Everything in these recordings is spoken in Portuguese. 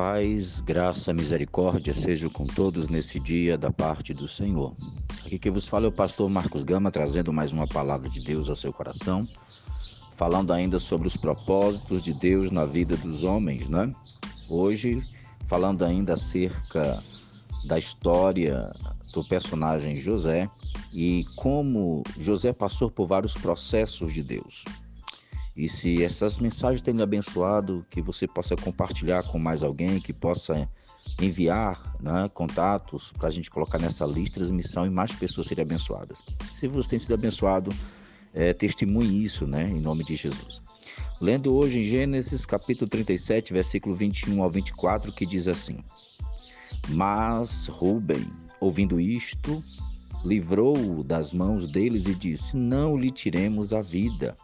Paz, graça, misericórdia seja com todos nesse dia da parte do Senhor. Aqui que vos fala é o pastor Marcos Gama, trazendo mais uma palavra de Deus ao seu coração, falando ainda sobre os propósitos de Deus na vida dos homens, né? Hoje, falando ainda acerca da história do personagem José e como José passou por vários processos de Deus. E se essas mensagens têm lhe abençoado, que você possa compartilhar com mais alguém, que possa enviar né, contatos para a gente colocar nessa lista de transmissão e mais pessoas serem abençoadas. Se você tem sido abençoado, é, testemunhe isso, né, em nome de Jesus. Lendo hoje em Gênesis capítulo 37, versículo 21 ao 24, que diz assim: Mas Rubem, ouvindo isto, livrou-o das mãos deles e disse: Não lhe tiremos a vida.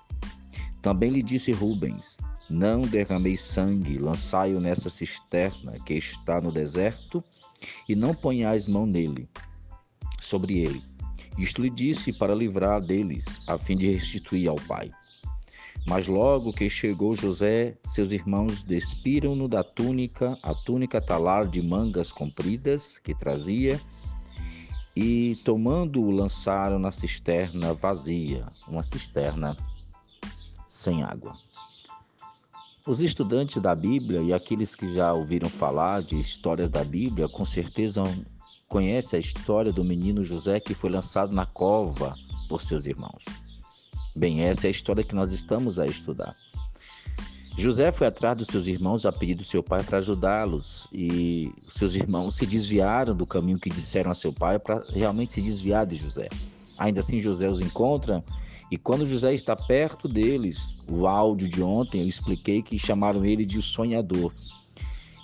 Também lhe disse Rubens: Não derramei sangue, lançai-o nessa cisterna que está no deserto, e não ponhais mão nele, sobre ele. Isto lhe disse para livrar deles, a fim de restituir ao pai. Mas logo que chegou José, seus irmãos despiram-no da túnica, a túnica talar de mangas compridas que trazia, e tomando-o lançaram na cisterna vazia, uma cisterna sem água. Os estudantes da Bíblia e aqueles que já ouviram falar de histórias da Bíblia, com certeza conhecem a história do menino José que foi lançado na cova por seus irmãos. Bem, essa é a história que nós estamos a estudar. José foi atrás dos seus irmãos a pedido do seu pai para ajudá-los e seus irmãos se desviaram do caminho que disseram a seu pai para realmente se desviar de José. Ainda assim, José os encontra e quando José está perto deles, o áudio de ontem eu expliquei que chamaram ele de sonhador.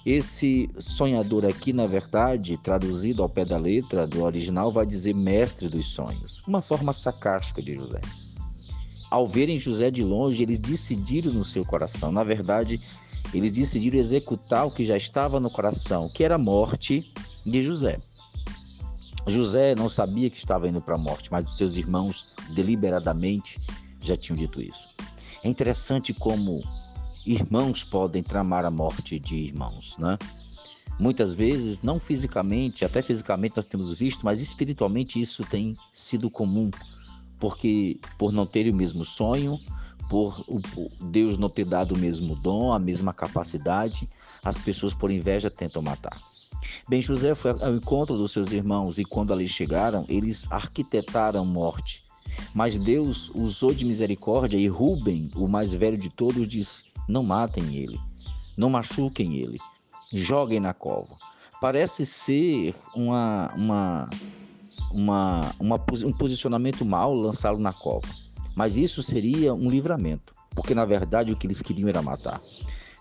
Esse sonhador aqui, na verdade, traduzido ao pé da letra do original, vai dizer mestre dos sonhos, uma forma sarcástica de José. Ao verem José de longe, eles decidiram no seu coração, na verdade, eles decidiram executar o que já estava no coração, que era a morte de José. José não sabia que estava indo para a morte, mas os seus irmãos deliberadamente já tinham dito isso. É interessante como irmãos podem tramar a morte de irmãos, né? Muitas vezes, não fisicamente, até fisicamente nós temos visto, mas espiritualmente isso tem sido comum, porque por não ter o mesmo sonho, por Deus não ter dado o mesmo dom, a mesma capacidade, as pessoas por inveja tentam matar. Bem, José foi ao encontro dos seus irmãos e quando ali chegaram, eles arquitetaram morte. Mas Deus usou de misericórdia e Ruben, o mais velho de todos, disse: Não matem ele, não machuquem ele, joguem na cova. Parece ser uma, uma, uma, uma um posicionamento mal lançá-lo na cova. Mas isso seria um livramento, porque na verdade o que eles queriam era matar.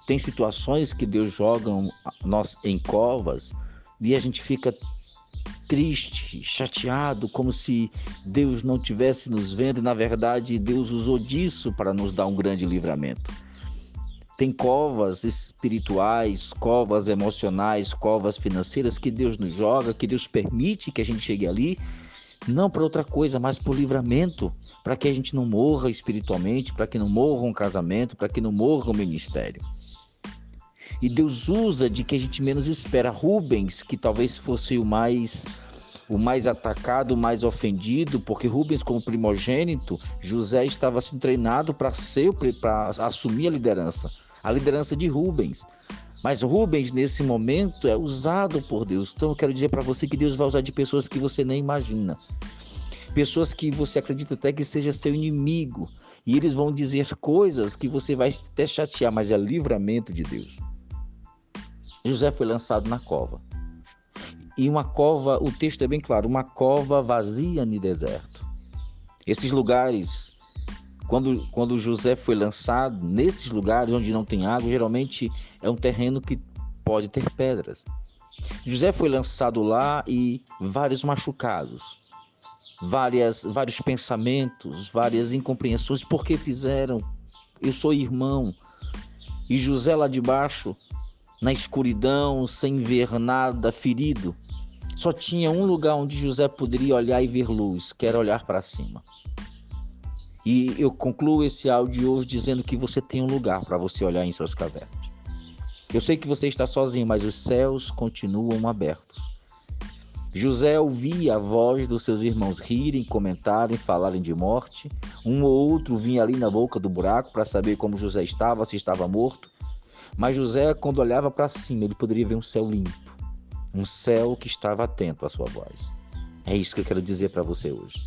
Tem situações que Deus joga nós em covas e a gente fica triste, chateado, como se Deus não tivesse nos vendo e na verdade Deus usou disso para nos dar um grande livramento. Tem covas espirituais, covas emocionais, covas financeiras que Deus nos joga, que Deus permite que a gente chegue ali, não para outra coisa, mas por livramento, para que a gente não morra espiritualmente, para que não morra um casamento, para que não morra um ministério. E Deus usa de que a gente menos espera. Rubens, que talvez fosse o mais o mais atacado, o mais ofendido, porque Rubens, como primogênito, José estava sendo treinado para ser para assumir a liderança, a liderança de Rubens. Mas Rubens, nesse momento, é usado por Deus. Então, eu quero dizer para você que Deus vai usar de pessoas que você nem imagina. Pessoas que você acredita até que seja seu inimigo. E eles vão dizer coisas que você vai até chatear, mas é livramento de Deus. José foi lançado na cova. E uma cova, o texto é bem claro, uma cova vazia no deserto. Esses lugares, quando, quando José foi lançado, nesses lugares onde não tem água, geralmente é um terreno que pode ter pedras. José foi lançado lá e vários machucados, várias, vários pensamentos, várias incompreensões. Por que fizeram? Eu sou irmão. E José lá de baixo na escuridão, sem ver nada, ferido. Só tinha um lugar onde José poderia olhar e ver luz, que era olhar para cima. E eu concluo esse áudio hoje dizendo que você tem um lugar para você olhar em suas cavernas. Eu sei que você está sozinho, mas os céus continuam abertos. José ouvia a voz dos seus irmãos rirem, comentarem, falarem de morte. Um ou outro vinha ali na boca do buraco para saber como José estava, se estava morto. Mas José, quando olhava para cima, ele poderia ver um céu limpo, um céu que estava atento à sua voz. É isso que eu quero dizer para você hoje.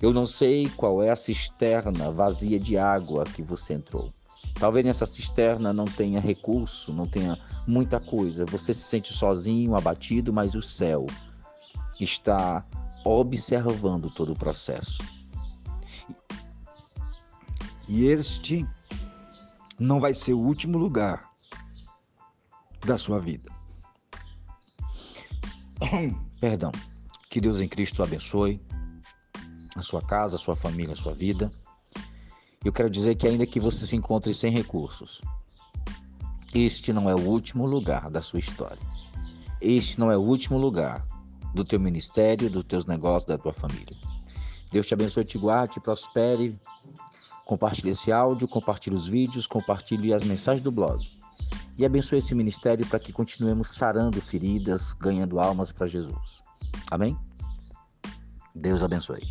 Eu não sei qual é a cisterna vazia de água que você entrou. Talvez nessa cisterna não tenha recurso, não tenha muita coisa. Você se sente sozinho, abatido, mas o céu está observando todo o processo. E este não vai ser o último lugar da sua vida. Perdão. Que Deus em Cristo abençoe a sua casa, a sua família, a sua vida. Eu quero dizer que ainda que você se encontre sem recursos, este não é o último lugar da sua história. Este não é o último lugar do teu ministério, dos teus negócios, da tua família. Deus te abençoe, te guarde, te prospere. Compartilhe esse áudio, compartilhe os vídeos, compartilhe as mensagens do blog. E abençoe esse ministério para que continuemos sarando feridas, ganhando almas para Jesus. Amém? Deus abençoe.